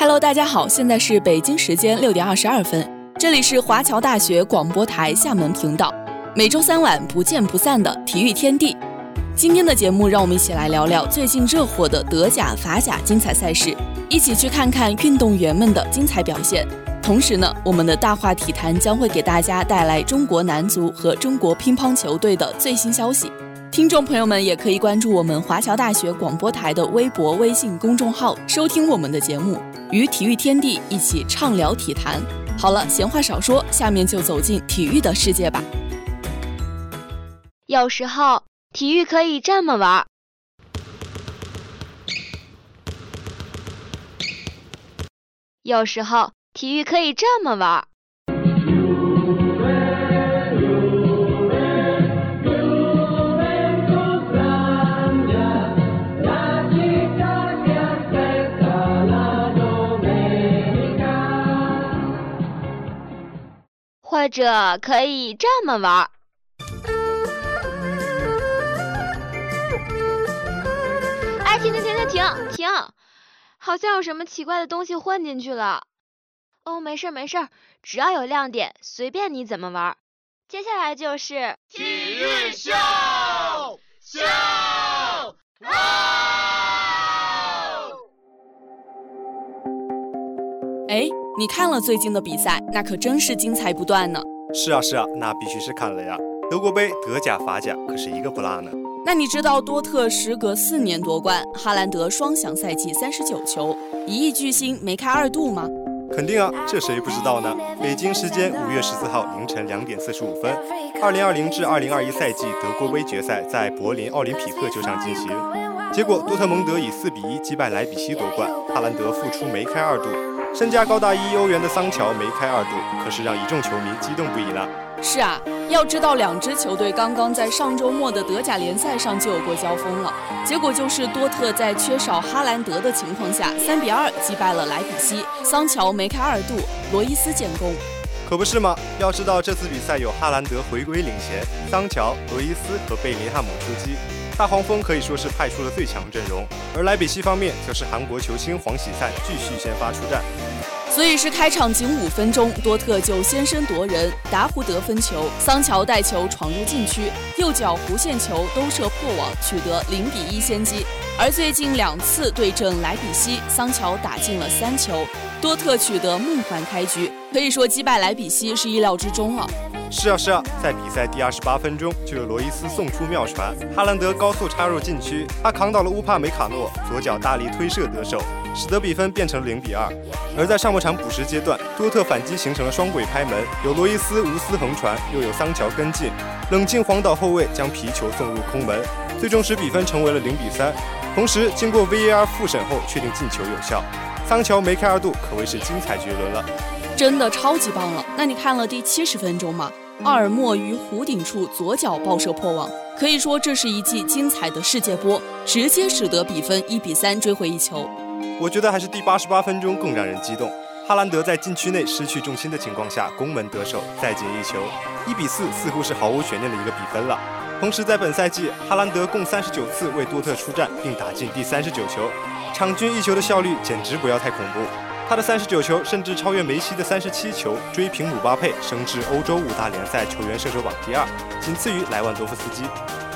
Hello，大家好，现在是北京时间六点二十二分，这里是华侨大学广播台厦门频道，每周三晚不见不散的体育天地。今天的节目，让我们一起来聊聊最近热火的德甲、法甲精彩赛事，一起去看看运动员们的精彩表现。同时呢，我们的大话体坛将会给大家带来中国男足和中国乒乓球队的最新消息。听众朋友们也可以关注我们华侨大学广播台的微博、微信公众号，收听我们的节目，与体育天地一起畅聊体坛。好了，闲话少说，下面就走进体育的世界吧。有时候体育可以这么玩，有时候体育可以这么玩。或者可以这么玩儿。哎，停停停停停停！好像有什么奇怪的东西混进去了。哦，没事没事，只要有亮点，随便你怎么玩。接下来就是体育秀秀。哎，你看了最近的比赛，那可真是精彩不断呢。是啊是啊，那必须是看了呀。德国杯、德甲、法甲可是一个不落呢。那你知道多特时隔四年夺冠，哈兰德双响赛季三十九球，一亿巨星梅开二度吗？肯定啊，这谁不知道呢？北京时间五月十四号凌晨两点四十五分，二零二零至二零二一赛季德国杯决赛在柏林奥林匹克球场进行，结果多特蒙德以四比一击败莱比锡夺冠，哈兰德复出梅开二度。身价高达一亿欧元的桑乔梅开二度，可是让一众球迷激动不已了。是啊，要知道两支球队刚刚在上周末的德甲联赛上就有过交锋了，结果就是多特在缺少哈兰德的情况下，三比二击败了莱比锡，桑乔梅开二度，罗伊斯建功。可不是吗？要知道这次比赛有哈兰德回归领衔，桑乔、罗伊斯和贝林汉姆出击。大黄蜂可以说是派出了最强阵容，而莱比锡方面则是韩国球星黄喜灿继续先发出战，所以是开场仅五分钟，多特就先声夺人，达胡德分球，桑乔带球闯入禁区，右脚弧线球兜射破网，取得零比一先机。而最近两次对阵莱比锡，桑乔打进了三球，多特取得梦幻开局，可以说击败莱比锡是意料之中了。是啊是啊，在比赛第二十八分钟就有罗伊斯送出妙传，哈兰德高速插入禁区，他扛倒了乌帕梅卡诺，左脚大力推射得手，使得比分变成零比二。而在上半场补时阶段，多特反击形成了双轨拍门，有罗伊斯无私横传，又有桑乔跟进，冷静晃倒后卫将皮球送入空门，最终使比分成为了零比三。同时，经过 VAR 复审后确定进球有效，桑乔梅开二度，可谓是精彩绝伦了。真的超级棒了！那你看了第七十分钟吗？奥尔莫于弧顶处左脚爆射破网，可以说这是一记精彩的世界波，直接使得比分一比三追回一球。我觉得还是第八十八分钟更让人激动，哈兰德在禁区内失去重心的情况下攻门得手，再进一球，一比四似乎是毫无悬念的一个比分了。同时在本赛季，哈兰德共三十九次为多特出战，并打进第三十九球，场均一球的效率简直不要太恐怖。他的三十九球甚至超越梅西的三十七球，追平姆巴佩，升至欧洲五大联赛球员射手榜第二，仅次于莱万多夫斯基。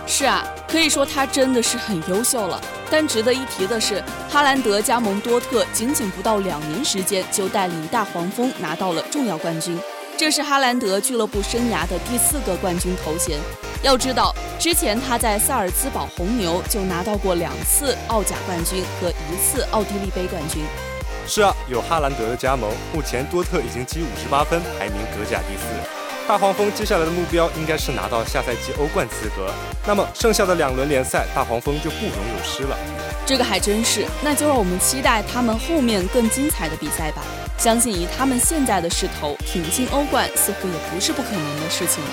是啊，可以说他真的是很优秀了。但值得一提的是，哈兰德加盟多特仅仅不到两年时间，就带领大黄蜂拿到了重要冠军，这是哈兰德俱乐部生涯的第四个冠军头衔。要知道，之前他在萨尔兹堡红牛就拿到过两次奥甲冠军和一次奥地利杯冠军。是啊，有哈兰德的加盟，目前多特已经积五十八分，排名德甲第四。大黄蜂接下来的目标应该是拿到下赛季欧冠资格。那么剩下的两轮联赛，大黄蜂就不容有失了。这个还真是，那就让我们期待他们后面更精彩的比赛吧。相信以他们现在的势头，挺进欧冠似乎也不是不可能的事情了。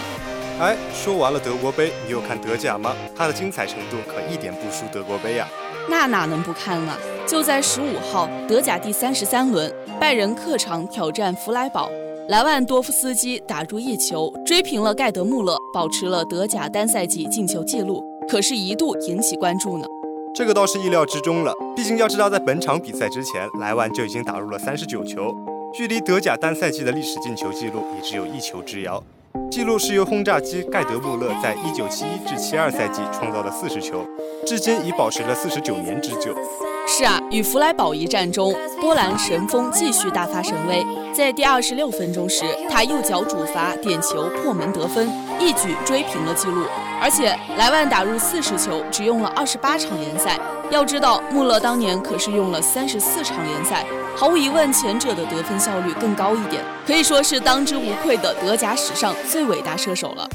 哎，说完了德国杯，你有看德甲吗？它的精彩程度可一点不输德国杯呀。那哪能不看呢？就在十五号，德甲第三十三轮，拜仁客场挑战弗莱堡，莱万多夫斯基打入一球，追平了盖德穆勒，保持了德甲单赛季进球纪录，可是一度引起关注呢。这个倒是意料之中了。毕竟要知道，在本场比赛之前，莱万就已经打入了三十九球，距离德甲单赛季的历史进球纪录也只有一球之遥。纪录是由轰炸机盖德穆勒在一九七一至七二赛季创造的四十球，至今已保持了四十九年之久。是啊，与弗莱堡一战中，波兰神锋继续大发神威。在第二十六分钟时，他右脚主罚点球破门得分，一举追平了纪录。而且莱万打入四十球，只用了二十八场联赛。要知道，穆勒当年可是用了三十四场联赛。毫无疑问，前者的得分效率更高一点，可以说是当之无愧的德甲史上最伟大射手了。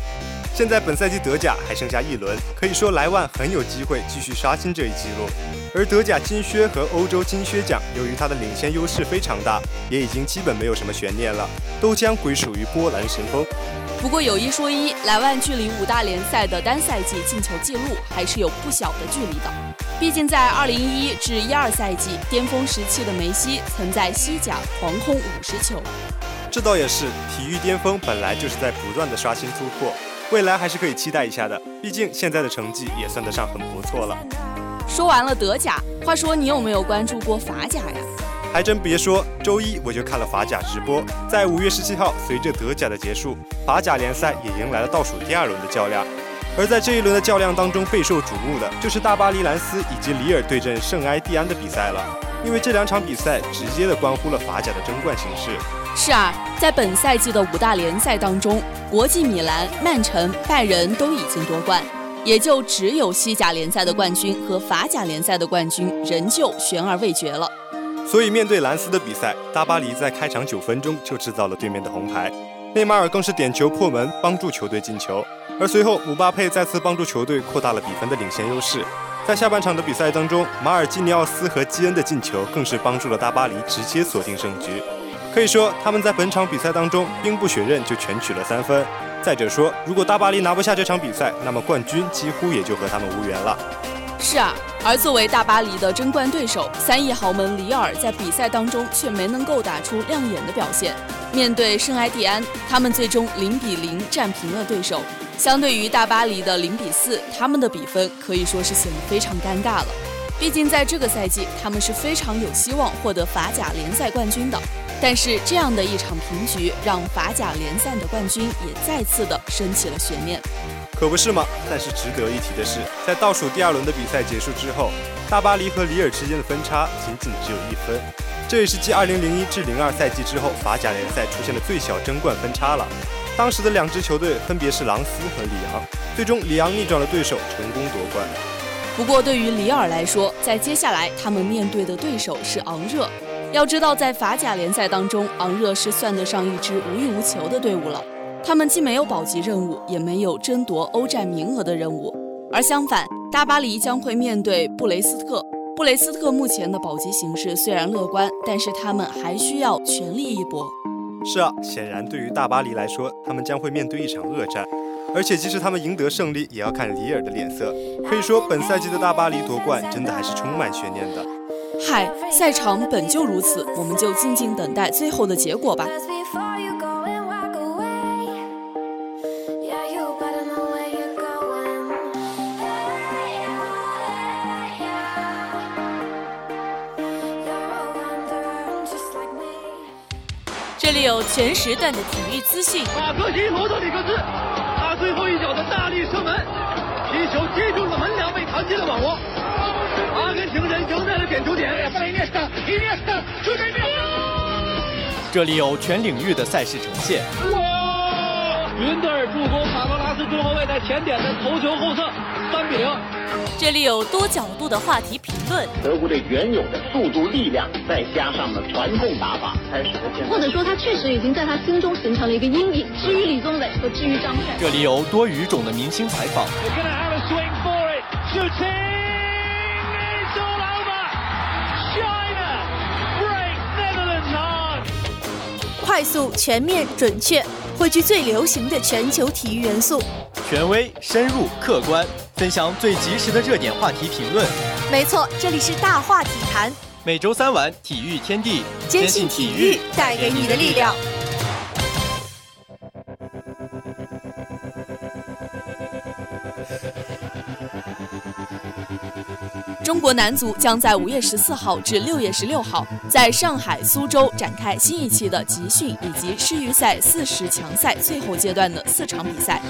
现在本赛季德甲还剩下一轮，可以说莱万很有机会继续刷新这一纪录。而德甲金靴和欧洲金靴奖，由于它的领先优势非常大，也已经基本没有什么悬念了，都将归属于波兰神锋。不过有一说一，莱万距离五大联赛的单赛季进球纪录还是有不小的距离的。毕竟在2011至12赛季巅峰时期的梅西，曾在西甲狂轰五十球。这倒也是，体育巅峰本来就是在不断的刷新突破。未来还是可以期待一下的，毕竟现在的成绩也算得上很不错了。说完了德甲，话说你有没有关注过法甲呀？还真别说，周一我就看了法甲直播。在五月十七号，随着德甲的结束，法甲联赛也迎来了倒数第二轮的较量。而在这一轮的较量当中，备受瞩目的就是大巴黎兰斯以及里尔对阵圣埃蒂安的比赛了，因为这两场比赛直接的关乎了法甲的争冠形势。是啊，在本赛季的五大联赛当中，国际米兰、曼城、拜仁都已经夺冠，也就只有西甲联赛的冠军和法甲联赛的冠军仍旧悬而未决了。所以面对兰斯的比赛，大巴黎在开场九分钟就制造了对面的红牌，内马尔更是点球破门，帮助球队进球。而随后姆巴佩再次帮助球队扩大了比分的领先优势。在下半场的比赛当中，马尔基尼奥斯和基恩的进球更是帮助了大巴黎直接锁定胜局。可以说，他们在本场比赛当中兵不血刃就全取了三分。再者说，如果大巴黎拿不下这场比赛，那么冠军几乎也就和他们无缘了。是啊，而作为大巴黎的争冠对手，三亿豪门里尔在比赛当中却没能够打出亮眼的表现。面对圣埃蒂安，他们最终零比零战平了对手。相对于大巴黎的零比四，他们的比分可以说是显得非常尴尬了。毕竟在这个赛季，他们是非常有希望获得法甲联赛冠军的。但是这样的一场平局，让法甲联赛的冠军也再次的升起了悬念，可不是吗？但是值得一提的是，在倒数第二轮的比赛结束之后，大巴黎和里尔之间的分差仅仅只有一分，这也是继2001至02赛季之后法甲联赛出现的最小争冠分差了。当时的两支球队分别是朗斯和里昂，最终里昂逆转了对手，成功夺冠。不过对于里尔来说，在接下来他们面对的对手是昂热。要知道，在法甲联赛当中，昂热是算得上一支无欲无求的队伍了。他们既没有保级任务，也没有争夺欧战名额的任务。而相反，大巴黎将会面对布雷斯特。布雷斯特目前的保级形势虽然乐观，但是他们还需要全力一搏。是啊，显然对于大巴黎来说，他们将会面对一场恶战。而且，即使他们赢得胜利，也要看里尔的脸色。可以说，本赛季的大巴黎夺冠真的还是充满悬念的。嗨，赛场本就如此，我们就静静等待最后的结果吧。全时段的体育资讯。马克西罗德里克斯，他最后一脚的大力射门，皮球击中了门梁，被弹进了网窝。阿根廷人赢在了点球点。这里有全领域的赛事呈现。哇！云德尔助攻卡罗拉斯中后卫在前点的头球后侧，三比零。这里有多角度的话题评论。德国队原有的速度、力量，再加上了传控打法，才使得现或者说他确实已经在他心中形成了一个阴影。至于李宗伟和至于张帅。这里有多语种的明星采访。快速、全面、准确，汇聚最流行的全球体育元素，权威、深入、客观，分享最及时的热点话题评论。没错，这里是大话体坛，每周三晚体育天地，坚信体育带给你的力量。中国男足将在五月十四号至六月十六号在上海、苏州展开新一期的集训以及世预赛四十强赛最后阶段的四场比赛。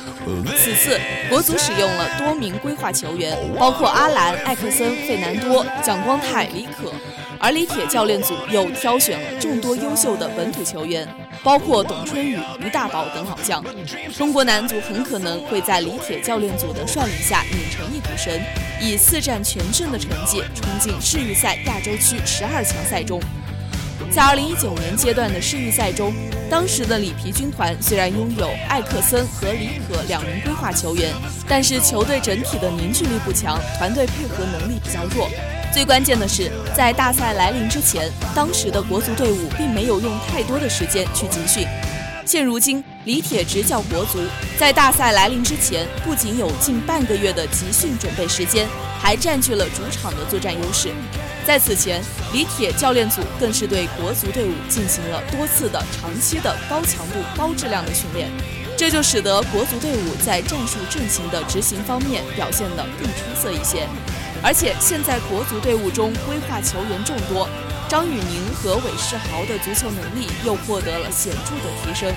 此次国足使用了多名规划球员，包括阿兰、艾克森、费南多、蒋光太、李可。而李铁教练组又挑选了众多优秀的本土球员，包括董春雨、于大宝等老将。中国男足很可能会在李铁教练组的率领下拧成一股绳，以四战全胜的成绩冲进世预赛亚洲区十二强赛中。在2019年阶段的世预赛中，当时的里皮军团虽然拥有艾克森和李可两名规划球员，但是球队整体的凝聚力不强，团队配合能力比较弱。最关键的是，在大赛来临之前，当时的国足队伍并没有用太多的时间去集训。现如今，李铁执教国足，在大赛来临之前，不仅有近半个月的集训准备时间，还占据了主场的作战优势。在此前，李铁教练组更是对国足队伍进行了多次的长期的高强度、高质量的训练，这就使得国足队伍在战术阵型的执行方面表现得更出色一些。而且现在国足队伍中规划球员众多，张宇宁和韦世豪的足球能力又获得了显著的提升。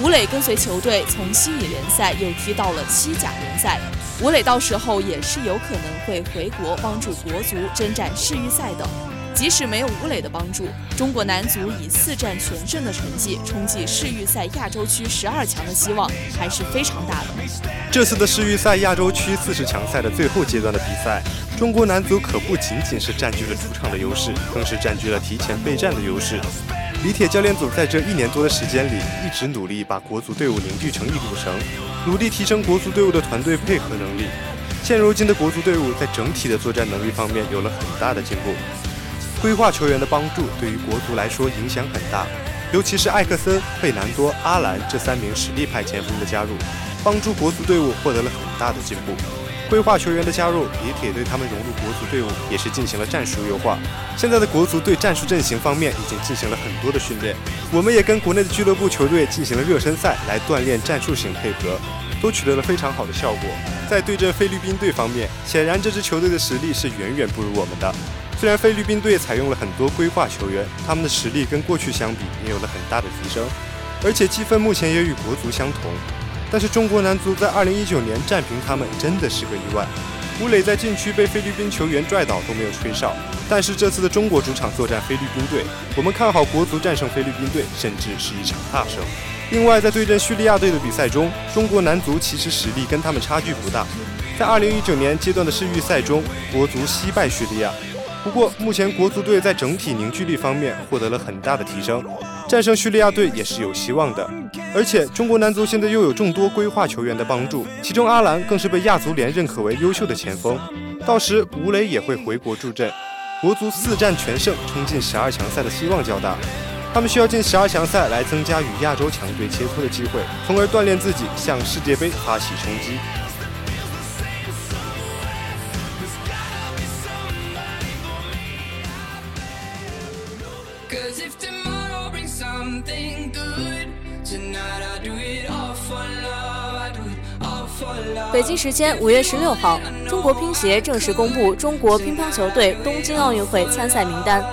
吴磊跟随球队从西乙联赛又踢到了西甲联赛，吴磊到时候也是有可能会回国帮助国足征战世预赛的。即使没有吴磊的帮助，中国男足以四战全胜的成绩冲击世预赛亚洲区十二强的希望还是非常大的。这次的世预赛亚洲区四十强赛的最后阶段的比赛，中国男足可不仅仅是占据了主场的优势，更是占据了提前备战的优势。李铁教练组在这一年多的时间里，一直努力把国足队伍凝聚成一股绳，努力提升国足队伍的团队配合能力。现如今的国足队伍在整体的作战能力方面有了很大的进步。规划球员的帮助对于国足来说影响很大，尤其是艾克森、费南多、阿兰这三名实力派前锋的加入，帮助国足队伍获得了很大的进步。规划球员的加入，李铁对他们融入国足队伍也是进行了战术优化。现在的国足对战术阵型方面已经进行了很多的训练，我们也跟国内的俱乐部球队进行了热身赛来锻炼战术型配合，都取得了非常好的效果。在对阵菲律宾队方面，显然这支球队的实力是远远不如我们的。虽然菲律宾队采用了很多规划球员，他们的实力跟过去相比也有了很大的提升，而且积分目前也与国足相同。但是中国男足在2019年战平他们真的是个意外。吴磊在禁区被菲律宾球员拽倒都没有吹哨，但是这次的中国主场作战菲律宾队，我们看好国足战胜菲律宾队，甚至是一场大胜。另外，在对阵叙利亚队的比赛中，中国男足其实实力跟他们差距不大。在2019年阶段的世预赛中，国足惜败叙利亚。不过，目前国足队在整体凝聚力方面获得了很大的提升，战胜叙利亚队也是有希望的。而且，中国男足现在又有众多规划球员的帮助，其中阿兰更是被亚足联认可为优秀的前锋。到时吴磊也会回国助阵，国足四战全胜，冲进十二强赛的希望较大。他们需要进十二强赛来增加与亚洲强队切磋的机会，从而锻炼自己向世界杯发起冲击。北京时间五月十六号，中国乒协正式公布中国乒乓球队东京奥运会参赛名单。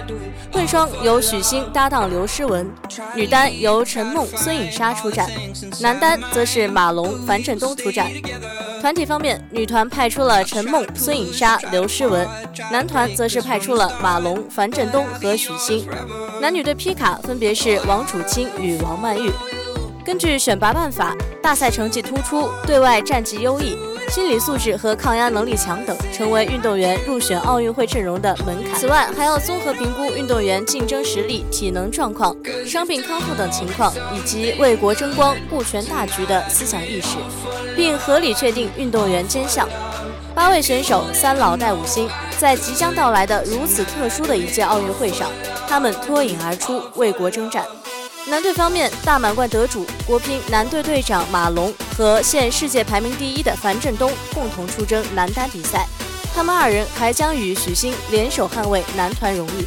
混双由许昕搭档刘诗雯，女单由陈梦、孙颖莎出战，男单则是马龙、樊振东出战。团体方面，女团派出了陈梦、孙颖莎、刘诗雯，男团则是派出了马龙、樊振东和许昕。男女队皮卡分别是王楚钦与王曼玉。根据选拔办法，大赛成绩突出、对外战绩优异、心理素质和抗压能力强等，成为运动员入选奥运会阵容的门槛。此外，还要综合评估运动员竞争实力、体能状况、伤病康复等情况，以及为国争光、顾全大局的思想意识，并合理确定运动员兼项。八位选手，三老带五新，在即将到来的如此特殊的一届奥运会上，他们脱颖而出，为国征战。男队方面，大满贯得主国乒男队队长马龙和现世界排名第一的樊振东共同出征男单比赛，他们二人还将与许昕联手捍卫男团荣誉。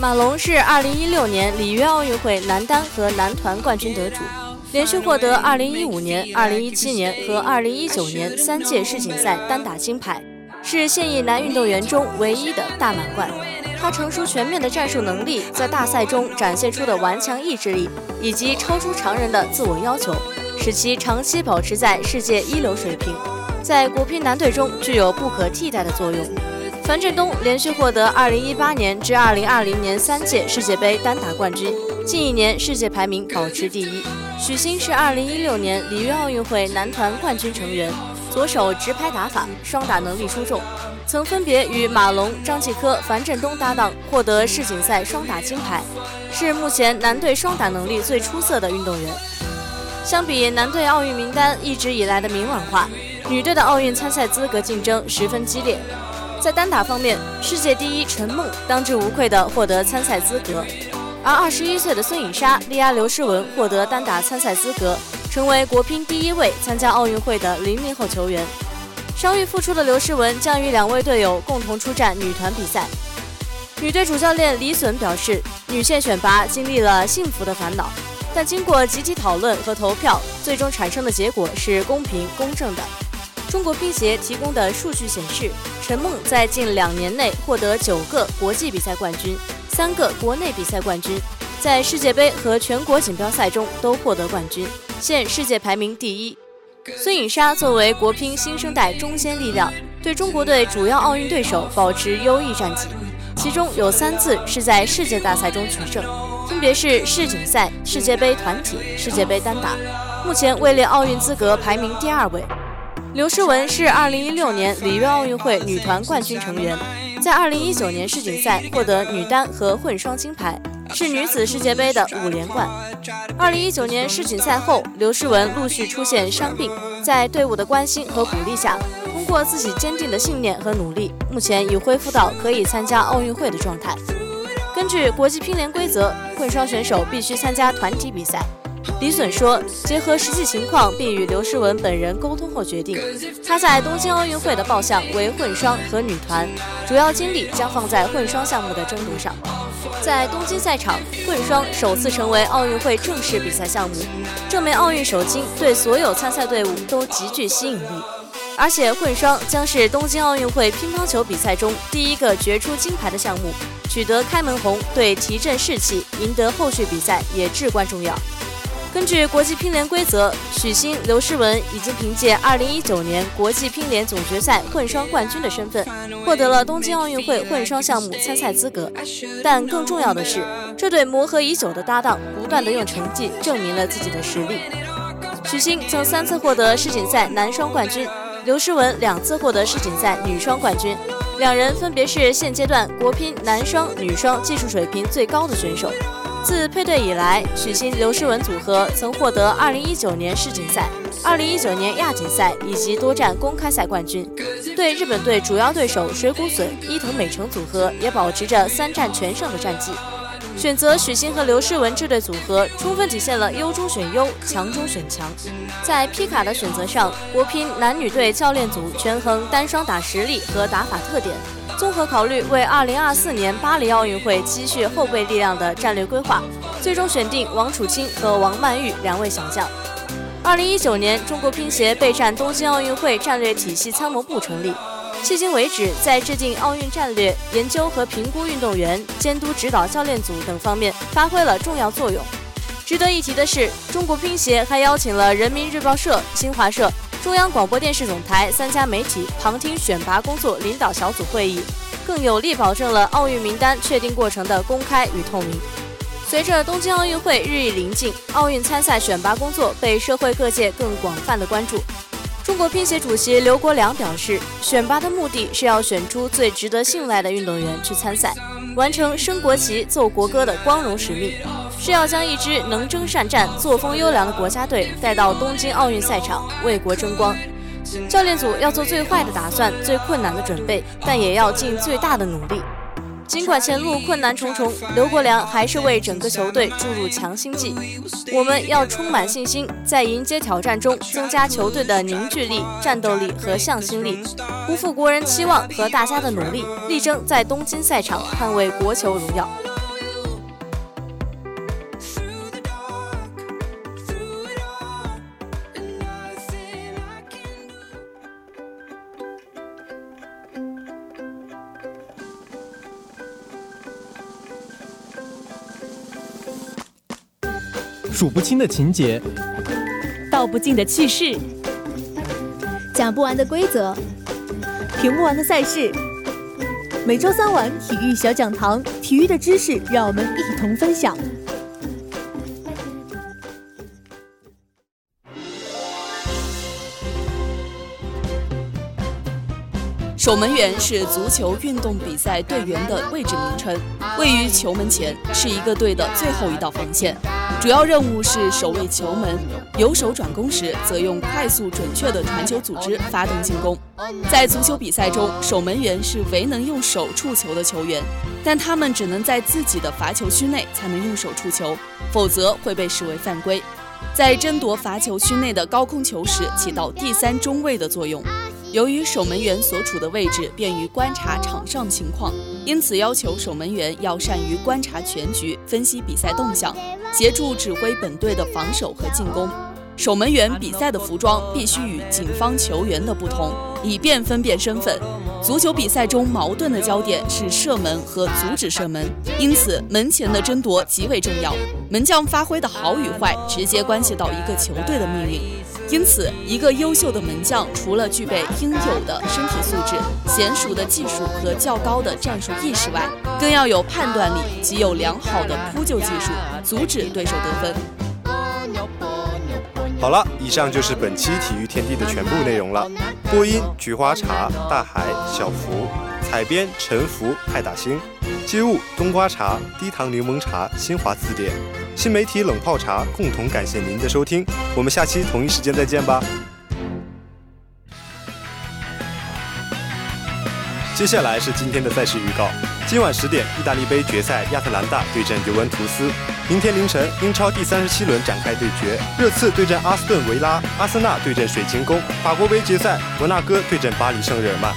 马龙是2016年里约奥运会男单和男团冠军得主，连续获得2015年、2017年和2019年三届世锦赛单打金牌。是现役男运动员中唯一的大满贯。他成熟全面的战术能力，在大赛中展现出的顽强意志力，以及超出常人的自我要求，使其长期保持在世界一流水平，在国乒男队中具有不可替代的作用。樊振东连续获得2018年至2020年三届世界杯单打冠军，近一年世界排名保持第一。许昕是2016年里约奥运会男团冠军成员，左手直拍打法，双打能力出众。曾分别与马龙、张继科、樊振东搭档，获得世锦赛双打金牌，是目前男队双打能力最出色的运动员。相比男队奥运名单一直以来的明朗化，女队的奥运参赛资格竞争十分激烈。在单打方面，世界第一陈梦当之无愧地获得参赛资格，而二十一岁的孙颖莎力压刘诗雯获得单打参赛资格，成为国乒第一位参加奥运会的零零后球员。伤愈复出的刘诗雯将与两位队友共同出战女团比赛。女队主教练李隼表示，女线选拔经历了幸福的烦恼，但经过集体讨论和投票，最终产生的结果是公平公正的。中国乒协提供的数据显示，陈梦在近两年内获得九个国际比赛冠军，三个国内比赛冠军，在世界杯和全国锦标赛中都获得冠军，现世界排名第一。孙颖莎作为国乒新生代中坚力量，对中国队主要奥运对手保持优异战绩，其中有三次是在世界大赛中取胜，分别是世锦赛、世界杯团体、世界杯单打，目前位列奥运资格排名第二位。刘诗雯是2016年里约奥运会女团冠军成员，在2019年世锦赛获得女单和混双金牌。是女子世界杯的五连冠。二零一九年世锦赛后，刘诗雯陆续出现伤病，在队伍的关心和鼓励下，通过自己坚定的信念和努力，目前已恢复到可以参加奥运会的状态。根据国际乒联规则，混双选手必须参加团体比赛。李隼说，结合实际情况，并与刘诗雯本人沟通后决定，她在东京奥运会的报项为混双和女团，主要精力将放在混双项目的争夺上。在东京赛场，混双首次成为奥运会正式比赛项目，这枚奥运首金对所有参赛队伍都极具吸引力。而且混双将是东京奥运会乒乓球比赛中第一个决出金牌的项目，取得开门红对提振士气、赢得后续比赛也至关重要。根据国际乒联规则，许昕、刘诗雯已经凭借2019年国际乒联总决赛混双冠军的身份，获得了东京奥运会混双项目参赛资格。但更重要的是，这对磨合已久的搭档不断地用成绩证明了自己的实力。许昕曾三次获得世锦赛男双冠军，刘诗雯两次获得世锦赛女双冠军，两人分别是现阶段国乒男双、女双技术水平最高的选手。自配对以来，许昕刘诗雯组合曾获得2019年世锦赛、2019年亚锦赛以及多站公开赛冠军。对日本队主要对手水谷隼、伊藤美诚组合也保持着三战全胜的战绩。选择许昕和刘诗雯这对组合，充分体现了优中选优、强中选强。在皮卡的选择上，国乒男女队教练组权衡单双打实力和打法特点。综合考虑为2024年巴黎奥运会积蓄后备力量的战略规划，最终选定王楚钦和王曼玉两位小将。2019年，中国乒协备战东京奥运会战略体系参谋部成立，迄今为止，在制定奥运战略、研究和评估运动员、监督指导教练组等方面发挥了重要作用。值得一提的是，中国乒协还邀请了人民日报社、新华社。中央广播电视总台三家媒体旁听选拔工作领导小组会议，更有力保证了奥运名单确定过程的公开与透明。随着东京奥运会日益临近，奥运参赛选拔工作被社会各界更广泛的关注。中国乒协主席刘国梁表示，选拔的目的是要选出最值得信赖的运动员去参赛，完成升国旗、奏国歌的光荣使命。是要将一支能征善战、作风优良的国家队带到东京奥运赛场，为国争光。教练组要做最坏的打算、最困难的准备，但也要尽最大的努力。尽管前路困难重重，刘国梁还是为整个球队注入强心剂。我们要充满信心，在迎接挑战中增加球队的凝聚力、战斗力和向心力，不负国人期望和大家的努力，力争在东京赛场捍卫国球荣耀。数不清的情节，道不尽的趣事，讲不完的规则，评不完的赛事。每周三晚体育小讲堂，体育的知识让我们一同分享。守门员是足球运动比赛队员的位置名称，位于球门前，是一个队的最后一道防线，主要任务是守卫球门，由守转攻时则用快速准确的传球组织发动进攻。在足球比赛中，守门员是唯能用手触球的球员，但他们只能在自己的罚球区内才能用手触球，否则会被视为犯规。在争夺罚球区内的高空球时，起到第三中卫的作用。由于守门员所处的位置便于观察场上情况，因此要求守门员要善于观察全局，分析比赛动向，协助指挥本队的防守和进攻。守门员比赛的服装必须与警方球员的不同，以便分辨身份。足球比赛中矛盾的焦点是射门和阻止射门，因此门前的争夺极为重要。门将发挥的好与坏，直接关系到一个球队的命运。因此，一个优秀的门将除了具备应有的身体素质、娴熟的技术和较高的战术意识外，更要有判断力及有良好的扑救技术，阻止对手得分。好了，以上就是本期体育天地的全部内容了。播音：菊花茶、大海、小福；采编：陈福、派大星；接物：冬瓜茶、低糖柠檬茶、新华字典。新媒体冷泡茶共同感谢您的收听，我们下期同一时间再见吧。接下来是今天的赛事预告：今晚十点，意大利杯决赛，亚特兰大对阵尤文图斯；明天凌晨，英超第三十七轮展开对决，热刺对阵阿斯顿维拉，阿森纳对阵水晶宫；法国杯决赛，摩纳哥对阵巴黎圣日耳曼。